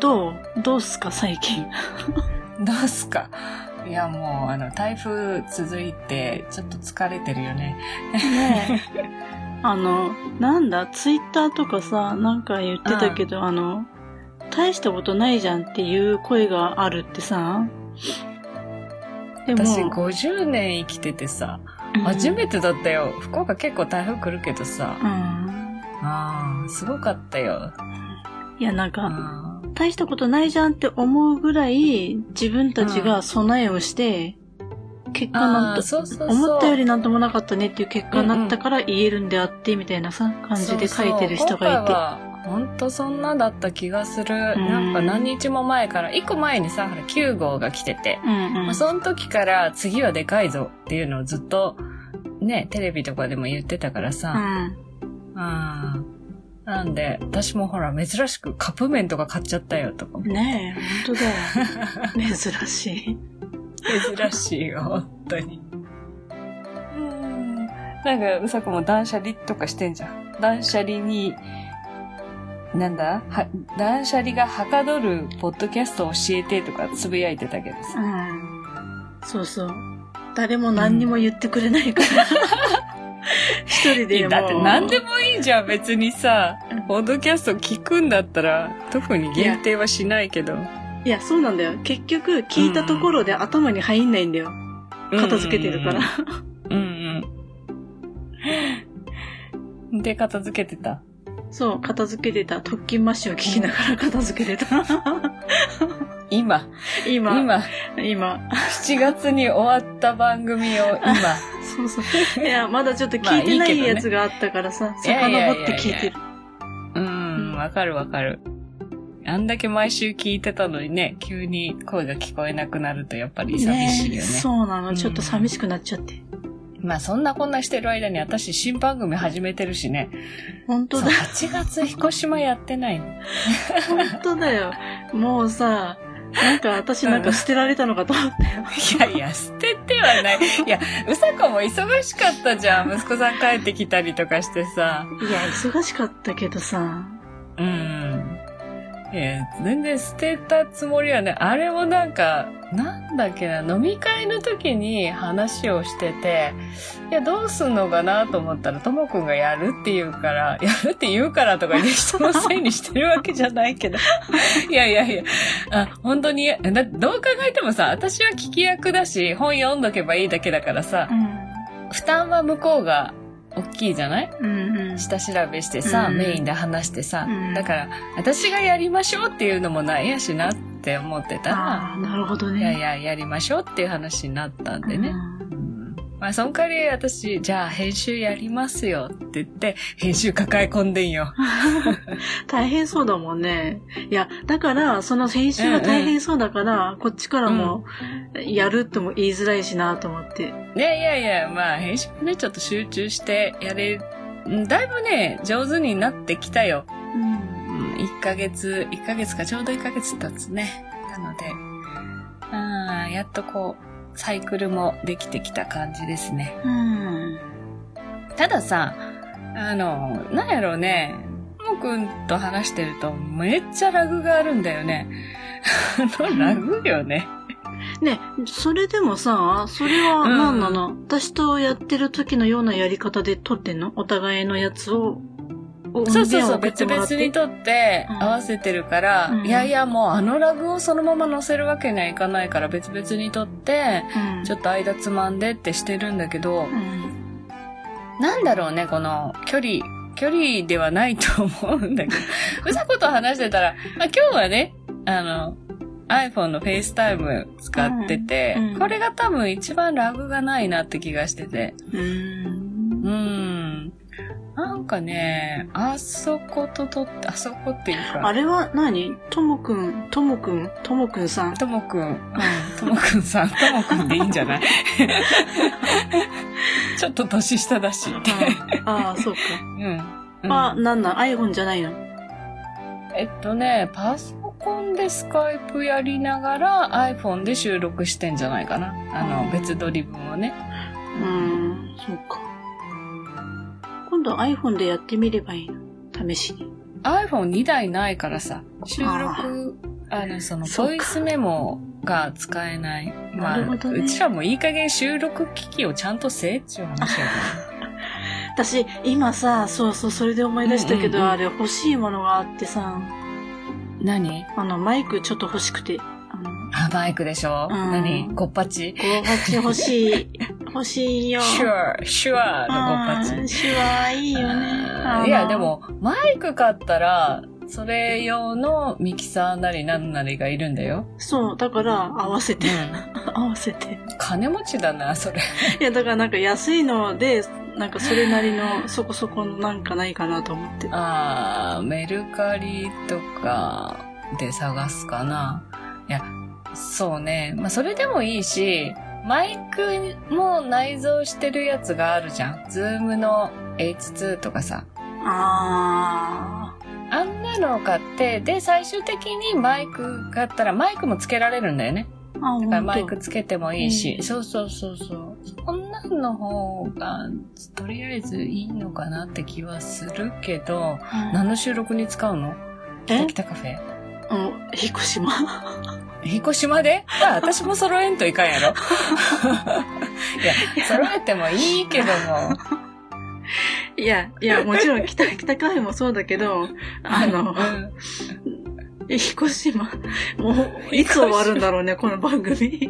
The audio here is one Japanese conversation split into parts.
どうどうすか最近？どうすか？いや、もう、あの、台風続いて、ちょっと疲れてるよね。ねえ。あの、なんだ、ツイッターとかさ、なんか言ってたけど、あの、大したことないじゃんっていう声があるってさ。でも、私、50年生きててさ、うん初めてだったよ。福岡結構台風来るけどさ。うん。ああ、すごかったよ。いや、なんうか、ん大したことないじゃんって思うぐらい、自分たちが備えをして、結果なんと、あーそうそうそう思ったよりなんともなかったねっていう結果になったから言えるんであって、みたいなさ、感じで書いてる人がいて。本当そんなだった気がする。んなんか何日も前から、1個前にさ、ほら9号が来てて、うんうんまあ、その時から次はでかいぞっていうのをずっと、ね、テレビとかでも言ってたからさ。うん。うん。なんで、私もほら、珍しくカップ麺とか買っちゃったよとか。ねえ、本当だよ。珍しい。珍しいよ、本当に。うん。なんか、うさこも断捨離とかしてんじゃん。断捨離に、なんだ？は断捨離がはかどるポッドキャストを教えてとかつぶやいてたけどうさ。ん。そうそう。誰も何にも言ってくれないから。一人いでもう。やだって何でもじゃん、別にさ。ポッドキャスト聞くんだったら、特に限定はしないけど。いや、そうなんだよ。結局、聞いたところで頭に入んないんだよ。片付けてるから。うんうん。で、片付けてた？そう、片付けてた。特勤マッシュを聞きながら 片付けてた。今、今、今、今。7月に終わった番組を今、そうそう。いや、まだちょっと聞いてないやつがあったからさ、遡って聞いてる。うん、わかるわかる。あんだけ毎週聞いてたのにね、急に声が聞こえなくなるとやっぱり寂しいよね。えそうなの。ちょっと寂しくなっちゃって。まあそんなこんなしてる間に私新番組始めてるしね。本当だ。8月彦島やってないの。本当だよ。もうさ、なんか私なんか捨てられたのかと思ったよ。いやいや、捨ててはない。いや、うさこも忙しかったじゃん。息子さん帰ってきたりとかしてさ。いや、忙しかったけどさ。うん。いや、全然捨てたつもりはね、あれもなんか、なんだっけな、飲み会の時に話をしてて、いや、どうすんのかなと思ったら、ともくんがやるって言うから、やるって言うからとか言って人のせいにしてるわけじゃないけど。いやいやいや、あ、本当に、だどう考えてもさ、私は聞き役だし、本読んどけばいいだけだからさ、負担は向こうが大きいじゃない？うん。うんうん。下調べしてさ、うんメインで話してさ、うんだから、私がやりましょうっていうのもないやしなって思ってたあら、あ、なるほどね。いやいや、やりましょうっていう話になったんでね。うんうんまあ、その代わり私、じゃあ編集やりますよって言って、編集抱え込んでんよ。大変そうだもんね。いや、だから、その編集が大変そうだから、こっちからも、やるとも言いづらいしなと思って。いやいやいや、まあ、編集ね、ちょっと集中してやれだいぶね、上手になってきたよ。うん。うん、1ヶ月、1ヶ月かちょうど1ヶ月経つね。なので、うん、やっとこう、サイクルもできてきた感じですね。うん。たださ、あの、なんやろうね、ともくんと話してるとめっちゃラグがあるんだよね。あのラグよね。ね、それでもさ、それは何なの、私とやってる時のようなやり方で撮ってんの？お互いのやつを。そうそうそう、別々に撮ってうん合わせてるから、うんいやいやもうあのラグをそのまま載せるわけにはいかないから別々に撮って、うん。ちょっと間つまんでってしてるんだけど、うん。なんだろうね、この距離、距離ではないと思うんだけど、うさこと話してたら、まあ、今日はね、あの、iPhone の FaceTime 使ってて、うんうんこれが多分一番ラグがないなって気がしてて。うん。うん。なんかね、あそこと撮って、あそこっていうか、あれは何？ともくん、ともくん、ともくんさん。ともくん、ともくんさん、ともくんでいいんじゃない？ちょっと年下だし。ああ、そうか。うん。うんあ、なんなん ?iPhone じゃないの？えっとね、パソコンでスカイプやりながら iPhone で収録してんじゃないかな。あの、うん別撮り分をね。うーん、そうか。今度 iPhone でやってみればいいの？試しに。iPhone2 台ないからさ、収録あの、その、ボイスメモが使えない。まあ、ね。うちらもいい加減収録機器をちゃんとせえっちゅう話やか私、今さ、そうそう、それで思い出したけど、うんうんうん。あれ欲しいものがあってさ、ら。何？あの、マイクちょっと欲しくて、あの、あ、バイクでしょ、うん。何？ゴッパチゴーパチ欲しい、欲しいよ。シュア、シュアのゴッパチうん。手話いいよね。いや、で。も、マイク買ったら、それ用のミキサーなりなんなりがいるんだよ。そう、だから合わせて、合わせて。金持ちだな、それ。いや、だからなんか安いので、なんかそれなりのそこそこのなんかないかなと思って。あー、メルカリとかで探すかな。いや、そうね。まあ、それでもいいし、マイクも内蔵してるやつがあるじゃん。 ZOOM の H2 とかさ。ああんなのを買って、で、最終的にマイクがあったら、マイクもつけられるんだよね。だからマイクつけてもいいし、うんそうそうそうそう。そんなんの方が、とりあえずいいのかなって気はするけど、何の収録に使うの？北カフェうん、引っ越しま。引っ越しまで？あ、私も揃えんといかんやろ。いや、揃えてもいいけども。いや、いや、もちろん北、北カフェもそうだけど、あの、うん引っ越しま、もう、いつ終わるんだろうね、この番組。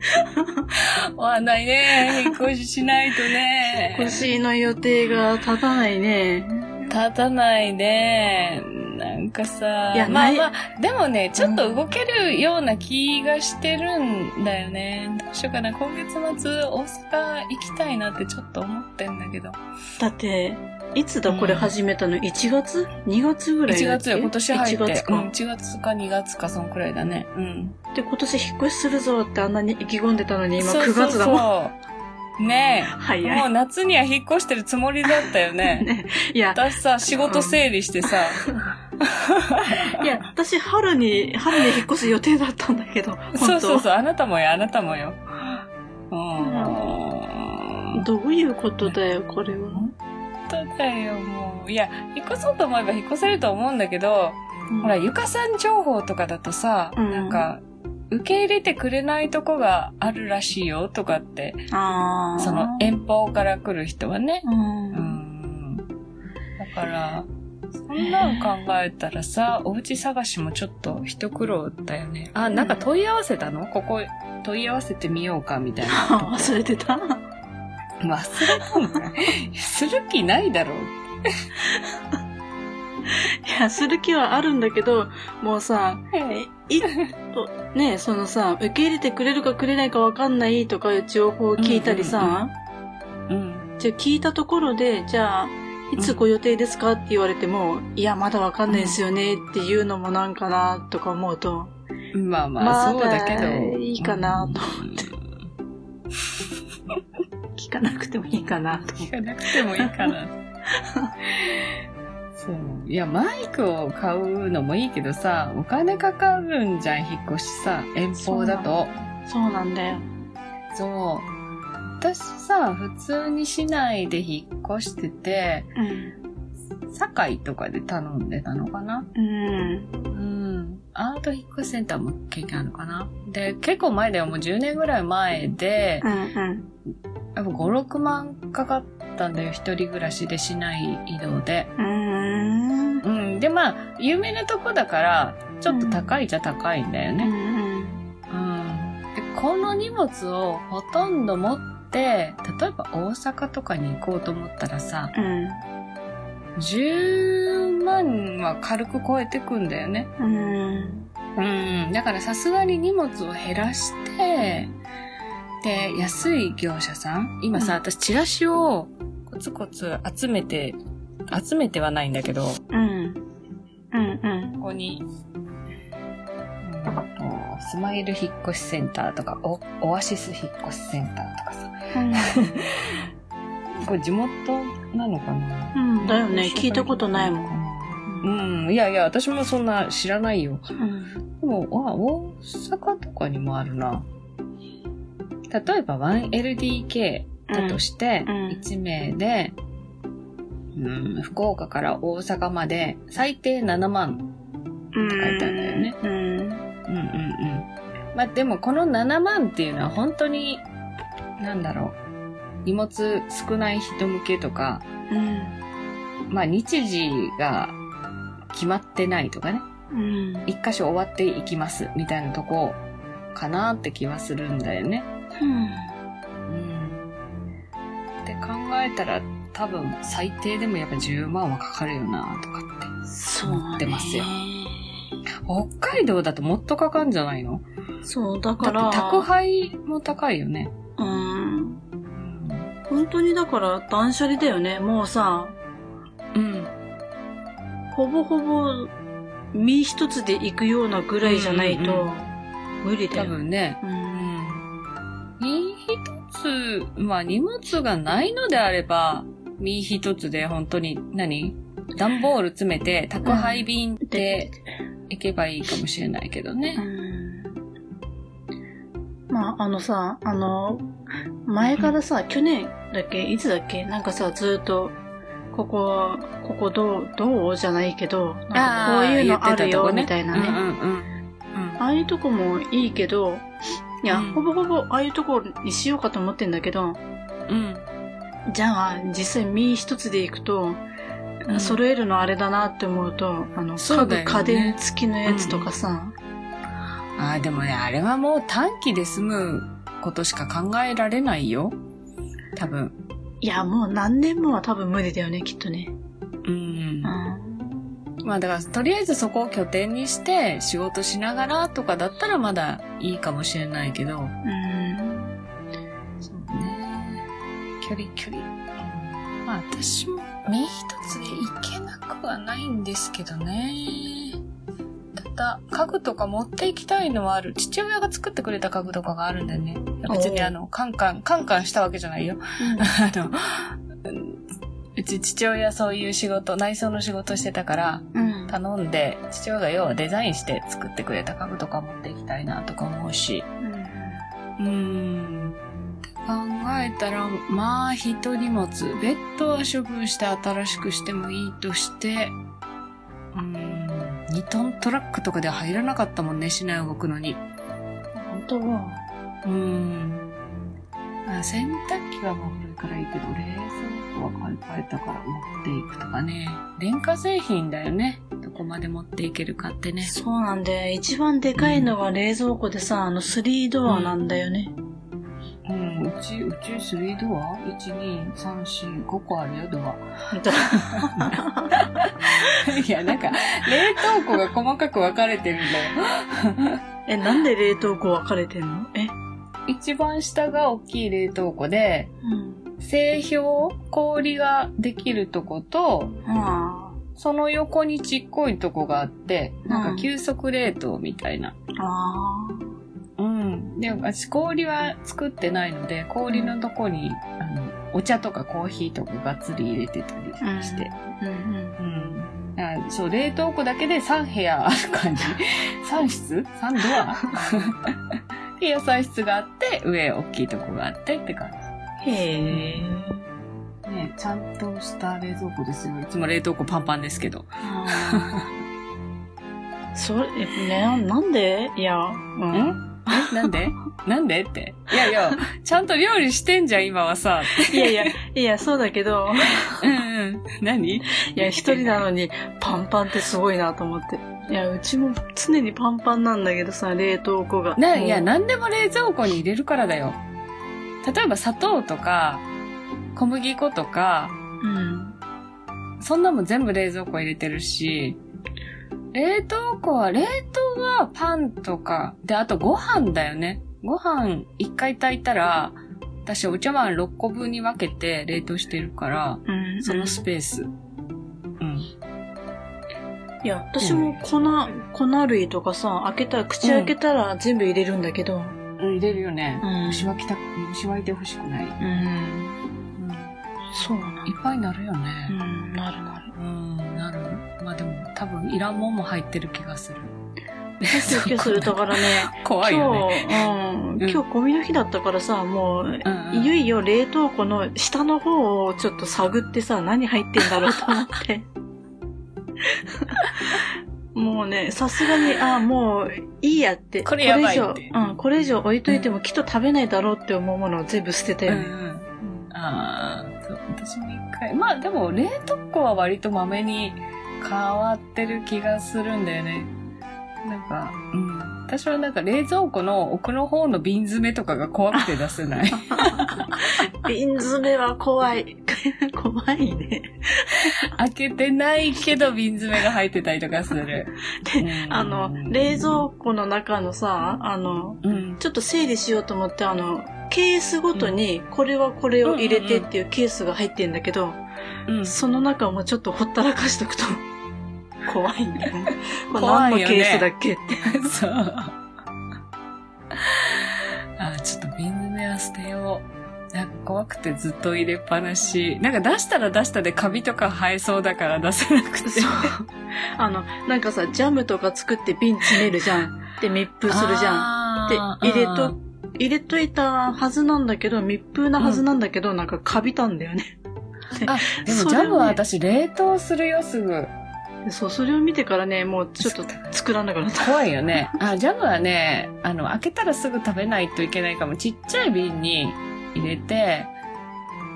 終わんないね。引っ越ししないとね。引っ越しの予定が立たないね。立たないね。なんかさまあまあ、でもね、ちょっと動けるような気がしてるんだよね。どうしようかな。今月末、大阪行きたいなってちょっと思ってんだけど。だって、いつだこれ始めたの ?1 月 ?2 月ぐらい1だっけ？月よ、今年入って。1月か。うん、1月か2月か、そんくらいだね。うん。で、今年引っ越しするぞってあんなに意気込んでたのに、今9そうそう月だもん。そう。ねえ。早い。もう夏には引っ越してるつもりだったよね。ね、いや、私さ、仕事整理してさ、いや、私春に、春に引っ越す予定だったんだけど、そうそうそう、あなたもよ、あなたもよ。うん。どういうことだよ、これは。本当だよ、もう。いや、引っ越そうと思えば引っ越せると思うんだけど、ほら、ゆかさん情報とかだとさ、うんなんか、受け入れてくれないとこがあるらしいよとかって。その遠方から来る人はね。う。うんん。だから、そんなん考えたらさ、お家探しもちょっと一苦労だよね。あ、なんか問い合わせたの？ここ問い合わせてみようかみたいな。忘れてた？忘れたんかい？する気ないだろう。いや、する気はあるんだけど、もうさ、い、とねそのさ、受け入れてくれるかくれないかわかんないとかいう情報を聞いたりさ、うん。じゃあ聞いたところで、じゃあ、いつご予定ですかって言われても、いや、まだわかんないですよねっていうのもなんかなとか思うと、まあまあ、まそうだけど。いいかなと思って。聞かなくてもいいかなと思聞かなくてもいいかな。そう。いや、マイクを買うのもいいけどさ、お金かかるんじゃん、引っ越しさ、遠方だと。う。そうなんだよ。そう。私さ、普通に市内で引っ越してて、うん。堺とかで頼んでたのかな？うん。うん。アート引っ越しセンターも経験あるのかな？で、結構前だよ、もう10年ぐらい前でう、んうん。やっぱ5、6万かかったんだよ、一人暮らしで市内移動で。うん。うん。で、まあ、有名なとこだから、ちょっと高いじゃ高いんだよね。うん。うん。で、この荷物をほとん。ど持って、例えば大阪とかに行こうと思ったらさ、うん。10万は軽く超えてくんだよね。うん。うん。だからさすがに荷物を減らして、で、安い業者さん今さ、うん私チラシをコツコツ集めて、集めてはないんだけど、うん。うんうん。ここに、うんとスマイル引っ越しセンターとか、オオアシス引っ越しセンターとかさ、これ地元なのかな？うん。だよね。聞いたことないもん。ん。うん。いやいや、私もそんな知らないよ。うん。でも、あ、大阪とかにもあるな。例えば 1LDK だとして、うんうん1名で、うん、福岡から大阪まで最低7万書いてあるんだよね。うん。うんうんうん。まあでもこの7万っていうのは本当に、なんだろう。荷物少ない人向けとか、うん。まあ日時が決まってないとかね。うん。一箇所終わっていきますみたいなとこかなって気はするんだよね。うん。うん。って考えたら多分最低でもやっぱ10万はかかるよなとかって。思ってますよね北海道だともっとかかんじゃないの？そう、だだから。って宅配も高いよね。うん。本当にだから断捨離だよね。もうさ、うん。ほぼほぼ身一つで行くようなぐらいじゃないとうん多無理だよ。分ね。う。うんん。身一つ、まあ荷物がないのであれば、身一つで本当に何、段ボール詰めて宅配便で行けばいいかもしれないけどうね。ん。まあ、あのさ、あの、前からさ、去年だっけいつだっけ？なんかさ、ずっと、ここ、ここどう、どうじゃないけど、なんかこういうのあるよ、みたいなね。うんうんうん。ああいうとこもいいけど、いや、うんほぼほぼああいうとこにしようかと思ってんだけど、うん。じゃあ、実際身一つで行くと、うん揃えるのあれだなって思うと、あの、ね家具家電付きのやつとかさ、ああ、でもね、あれはもう短期で済むことしか考えられないよ。多分。いや、もう何年もは多分無理だよね、きっとね。うんう。ん。まあだから、とりあえずそこを拠点にして仕事しながらとかだったらまだいいかもしれないけど。うん。そうね。距離距離。まあ私も身一つで行けなくはないんですけどね。ただ、家具とか持って行きたいのはある。父親が作ってくれた家具とかがあるんだよね。別にあの、カンカン、カンカンしたわけじゃないよ。あの、うんうち父親そういう仕事、内装の仕事してたから、うん。頼んで、父親が要はデザインして作ってくれた家具とか持っていきたいなとか思うし。うーん。って考えたら、まあ一人持つ。ベッドは処分して新しくしてもいいとして、うーん。2トントラックとかでは入らなかったもんね、市内動くのに。本当は。うーん。あ洗濯機はもう古いからいいけど、冷蔵庫は買い替えたから持っていくとかね。電化製品だよね。どこまで持っていけるかってね。そうなんだよ。一番でかいのが冷蔵庫でさ、あの3ドアなんだよね。うん、うち、うち3ドア ?1、2、3、4、5個あるよ、ドア。いや、なんか、冷凍庫が細かく分かれてるんだよ。え、なんで冷凍庫分かれてんの？え？一番下が大きい冷凍庫で、うん。製氷氷ができるとこと、あその横にちっこいとこがあって、なんうんか急速冷凍みたいな。あ。あうん。で、私氷は作ってないので、氷のとこに、あの、お茶とかコーヒーとかがっつり入れてたりして。あ。うんうん。うん。そう、冷凍庫だけで3部屋ある感じ。3室 ?3 ドア？で、野菜室があって、上大きいとこがあってって感へえ。じ。ねちゃんとした冷蔵庫ですよ。いつも冷凍庫パンパンですけど。それ、えね、なんで？いや、うん。ん？えなんで？なんでって。いやいや、ちゃんと料理してんじゃん、今はさ。いやいや、いや、そうだけど、うんうん。何？いや、一人なのにパンパンってすごいなと思って。いや、うちも常にパンパンなんだけどさ、冷凍庫が。な、いや、もうなんでも冷蔵庫に入れるからだよ。例えば砂糖とか、小麦粉とか、うん。そんなもん全部冷蔵庫入れてるし、冷凍庫は、冷凍はパンとか、で、あとご飯だよね。ご飯一回炊いたら、私お茶碗6個分に分けて冷凍してるから、うん。そのスペース。うん。いや、私も粉、粉類とかさ、開けたら、口開けたら全部入れるんだけど。入れるよね。うん虫はきた、虫はいてほしくない。うん。うん。そうなのいっぱいになるようね。ん、なるなる。うん、なる。まあでも、多分、いらんもんも入ってる気がする。キュキュするだからね、怖いよね。今日、うん、うん今日ゴミの日だったからさ、もう、うんうんいよいよ冷凍庫の下の方をちょっと探ってさ、何入ってんだろうと思って。もうね、さすがに、あ、もういいやって。これやばいこれ以上、うん、これ以上置いといてもきっと食べないだろうって思うものを全部捨てたよね。うんうんああ、私も一回。まあでも、冷凍庫は割とまめに変わってる気がするんだよね。なんか、うん。私はなんか冷蔵庫の奥の方の瓶詰めとかが怖くて出せない。瓶詰めは怖い。怖いね。開けてないけど瓶詰めが入ってたりとかする。でうんあの、冷蔵庫の中のさ、あの、うん。ちょっと整理しようと思って、あの、ケースごとに、これはこれを入れてっていうケースが入ってんだけど、うん。その中もちょっとほったらかしとくと、怖いんだよね。これ怖いよね何のケースだっけ？って。そう。あ、ちょっと瓶詰めは捨てよう。なんか怖くてずっと入れっぱなし。なんか出したら出したでカビとか生えそうだから出せなくて。そう。あの、なんかさ、ジャムとか作って瓶詰めるじゃん。で、密封するじゃん。でゃ、入れと、入れといたはずなんだけど、密封なはずなんだけど、なんかカビたんだよね。あ、でもジャムは私冷凍するよ、すぐ。でそう、それを見てからね、もうちょっと作らなくなった。怖いよね。あ、ジャムはね、あの、開けたらすぐ食べないといけないかも。ちっちゃい瓶に入れて、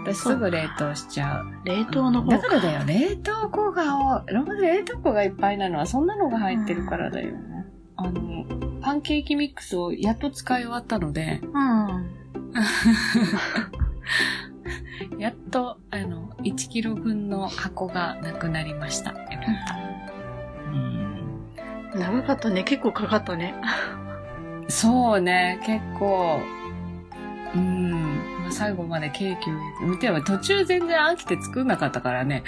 私すぐ冷凍しちゃう。冷凍の方だからだよ、冷凍庫が、冷凍庫がいっぱいなのはそんなのが入ってるからだよね。あの、パンケーキミックスをやっと使い終わったので、うん。やっと、あの、1キロ分の箱がなくなりました。よかった。うん長かったね。結構かかったね。そうね、結構、うん、まあ、最後までケーキを、見ても途中全然飽きて作んなかったからね。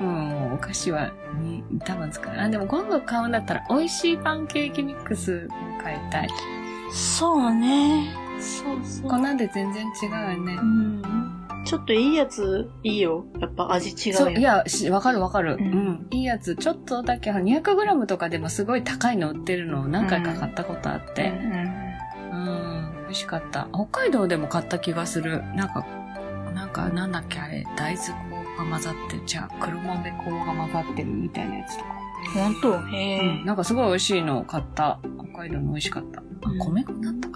うん、も うお菓子はに多分作る。あ、でも今度買うんだったら美味しいパンケーキミックスを買いたい。そうね。そうそう。こんなんで全然違うよねう。ん。ちょっといいやつ、いいよ。やっぱ味違うよ。そう、いや、しわかるわかる。ううんん。いいやつ、ちょっとだけ、200g とかでもすごい高いの売ってるのを何回か買ったことあっうんて。うん、美味しかった。北海道でも買った気がする。なんか、なんか、なんだっけあれ、大豆粉が混ざってる。じゃあ、黒豆粉が混ざってるみたいなやつとか。うん。ほんとへえ。うん、なんかすごい美味しいのを買った。北海道の美味しかった。あうん、米粉だったか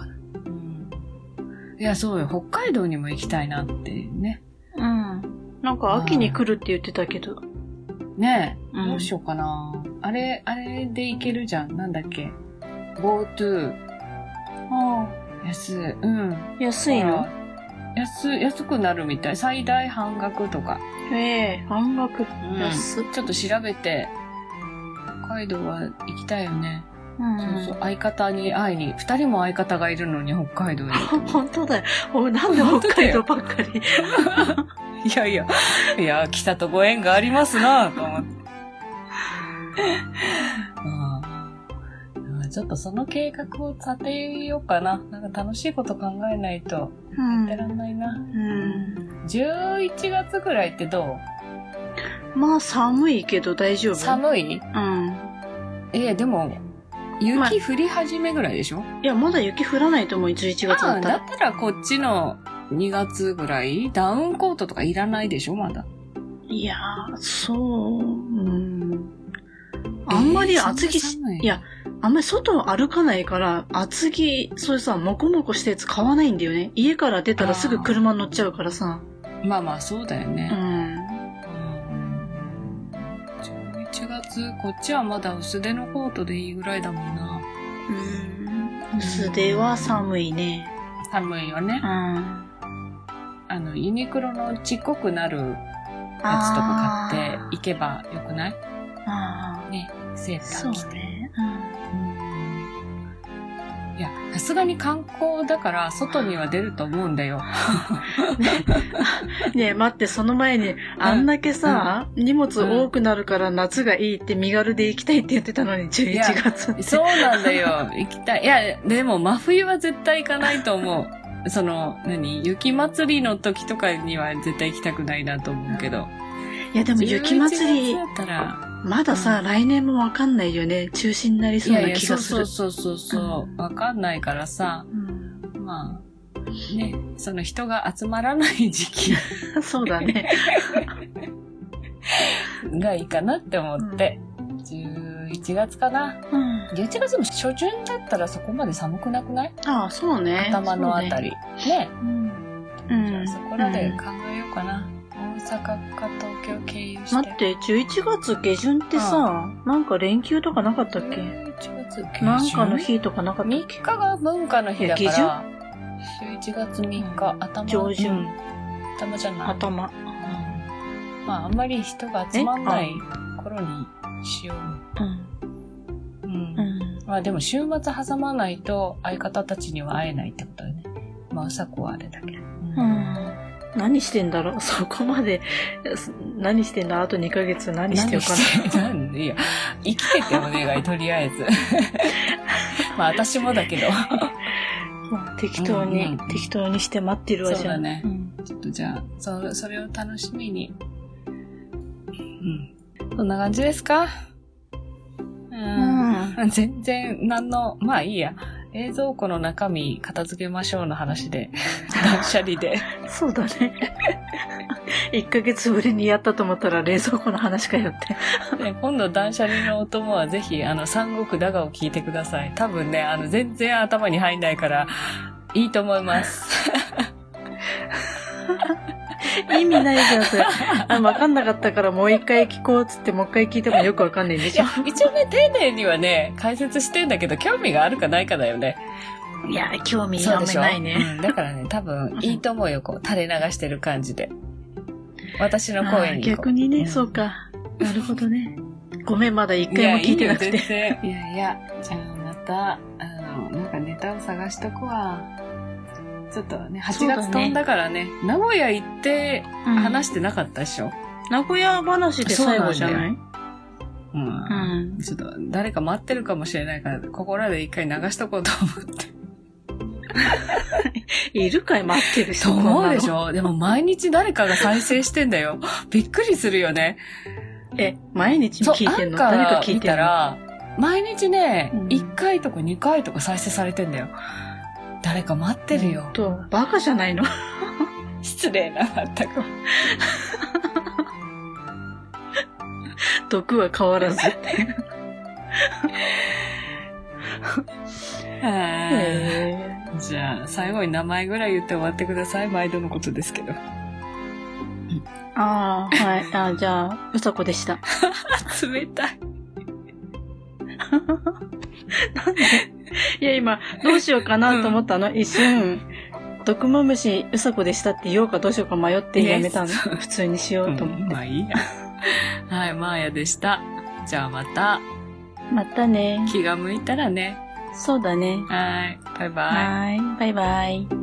な。うん。いや、そうよ。北海道にも行きたいなってね。うん。なんか秋に来るって言ってたけど。ねえ、うんどうしようかな。あれ、あれで行けるじゃん。なんだっけ。GoTo。あ安い。うん。あ。安いの？安、安くなるみたい。最大半額とか。へえ、半額。うん安っ。ちょっと調べて、北海道は行きたいよね。うんそうそう、相方に会いに、二人も相方がいるのに北海道に。本当だよ。おなんで北海道ばっかり。いやいや、いや、来たとご縁がありますなと思って。うんちょっとその計画を立てようかな。なんか楽しいこと考えないとうんやってらんないな。うん。11月ぐらいってどまあ寒いけど大丈う夫。寒い？うん。えでも、雪降り始めぐらいでしょ、いや、まだ雪降らないと思う、11月だったら。だったらこっちの2月ぐらい？ダウンコートとかいらないでしょ？まだ。いやー、そう、うん。あんまり厚着し、えーいいや、あんまり外を歩かないから、厚着、そういうさ、もこもこしたやつ買わないんだよね。家から出たらすぐ車に乗っちゃうからさ。まあまあそうだようね。ん。11月、こっちはまだ薄手のコートでいいぐらいだもんな。うん。薄手は寒いね。寒いよねうん。。ああの、ユニクロのちっこくなるやつとか買っていけばよくない？あね、セーター着て。ね。うんいや、さすがに観光だから外には出ると思うんだよ。うん。ねえ、待って、その前に、あんだけさ、荷物多くなるから夏がいいって身軽で行きたいって言ってたのに、11月って。そうなんだよ。行きたい。いや、でも真冬は絶対行かないと思う。その、何雪祭りの時とかには絶対行きたくないなと思うけど。いや、でも雪祭11り月、だったら、まださ、来年もわかんないよね。中止になりそうないやいや、そう気がする。そうそうそうそう、わかんないからさ、うんまあ、ね、その人が集まらない時期 そうだね。がいいかなって思って。11月かな。うん。11月も初旬だったらそこまで寒くなくない？ああ、そうね。頭のあたり。り。ね。うん。じうん。ゃあそこらで考えようかな。大阪か東京経由して。待って、11月下旬ってさ、なんか連休とかなかったっけ？11月下旬？なんかの日とかなかったっ3け日が文化の日だから、11月3日、頭。上旬うん頭じゃない。頭。うんまあ、あんまり人が集まんない頃にしよう。うん。うんうん。まあでも週末挟まないと相方たちには会えないってことだよね。まあ、朝子はあれだけど。うん。何してんだろう？そこまで、何してんだ？あと2ヶ月何してよかな？んでいや、生きててお願い、とりあえず。まあ私もだけど。な。もう適当に、うんうん適当にして待ってるわじゃん。そうだねんちょっとじゃあ、そそれを楽しみに。うん。そんな感じですかうん。全然、なんの、まあいいや。冷蔵庫の中身片付けましょうの話で、断捨離で。そうだね。1ヶ月ぶりにやったと思ったら冷蔵庫の話かよって。で今度断捨離のお供はぜひ、あの、三国だがを聞いてください。多分ね、あの、全然頭に入んないから、いいと思います。意味ないじゃん、それ。あわかんなかったからもう一回聞こうっつってもう一回聞いてもよくわかんないんでしょ一応ね、丁寧にはね、解説してんだけど、興味があるかないかだよね。いや、興味あんまないね。うん、だからね、多分、いいと思うよ、こう、垂れ流してる感じで。私の声に。逆にね、んそうか。なるほどね。ごめん、まだ一回も聞いてなくて。いやいや、じゃあまた、あの、なんかネタを探しとくわ。ちょっとね、8そうだね月飛んだからね、名古屋行ってうん話してなかったでしょ？名古屋話で最後じゃなないうん。うん。ちょっと、誰か待ってるかもしれないから、ここらで一回流しとこうと思って。いるかい待ってる人。と思うでしょ？ょでも毎日誰かが再生してんだよ。びっくりするよね。え、毎日聞いてんの？誰か聞い見てたら、毎日ね、うん1回とか2回とか再生されてんだよ。誰か待ってるよ。と、バカじゃないの？失礼な、まったく。毒は変わらず。へじゃあ、最後に名前ぐらい言って終わってください。毎度のことですけど。ーああ、はい。あじゃあ、うさこでした。冷たい。いや、今、どうしようかなと思ったの？一瞬、毒まむし、うさこでしたって言おうかどうしようか迷ってやめたの。ね普通にしようと思うんって。まあいいや。はい、マーヤでした。じゃあまた、またね。気が向いたらね。そうだね。はい、バイバイ。はい。バイバイ。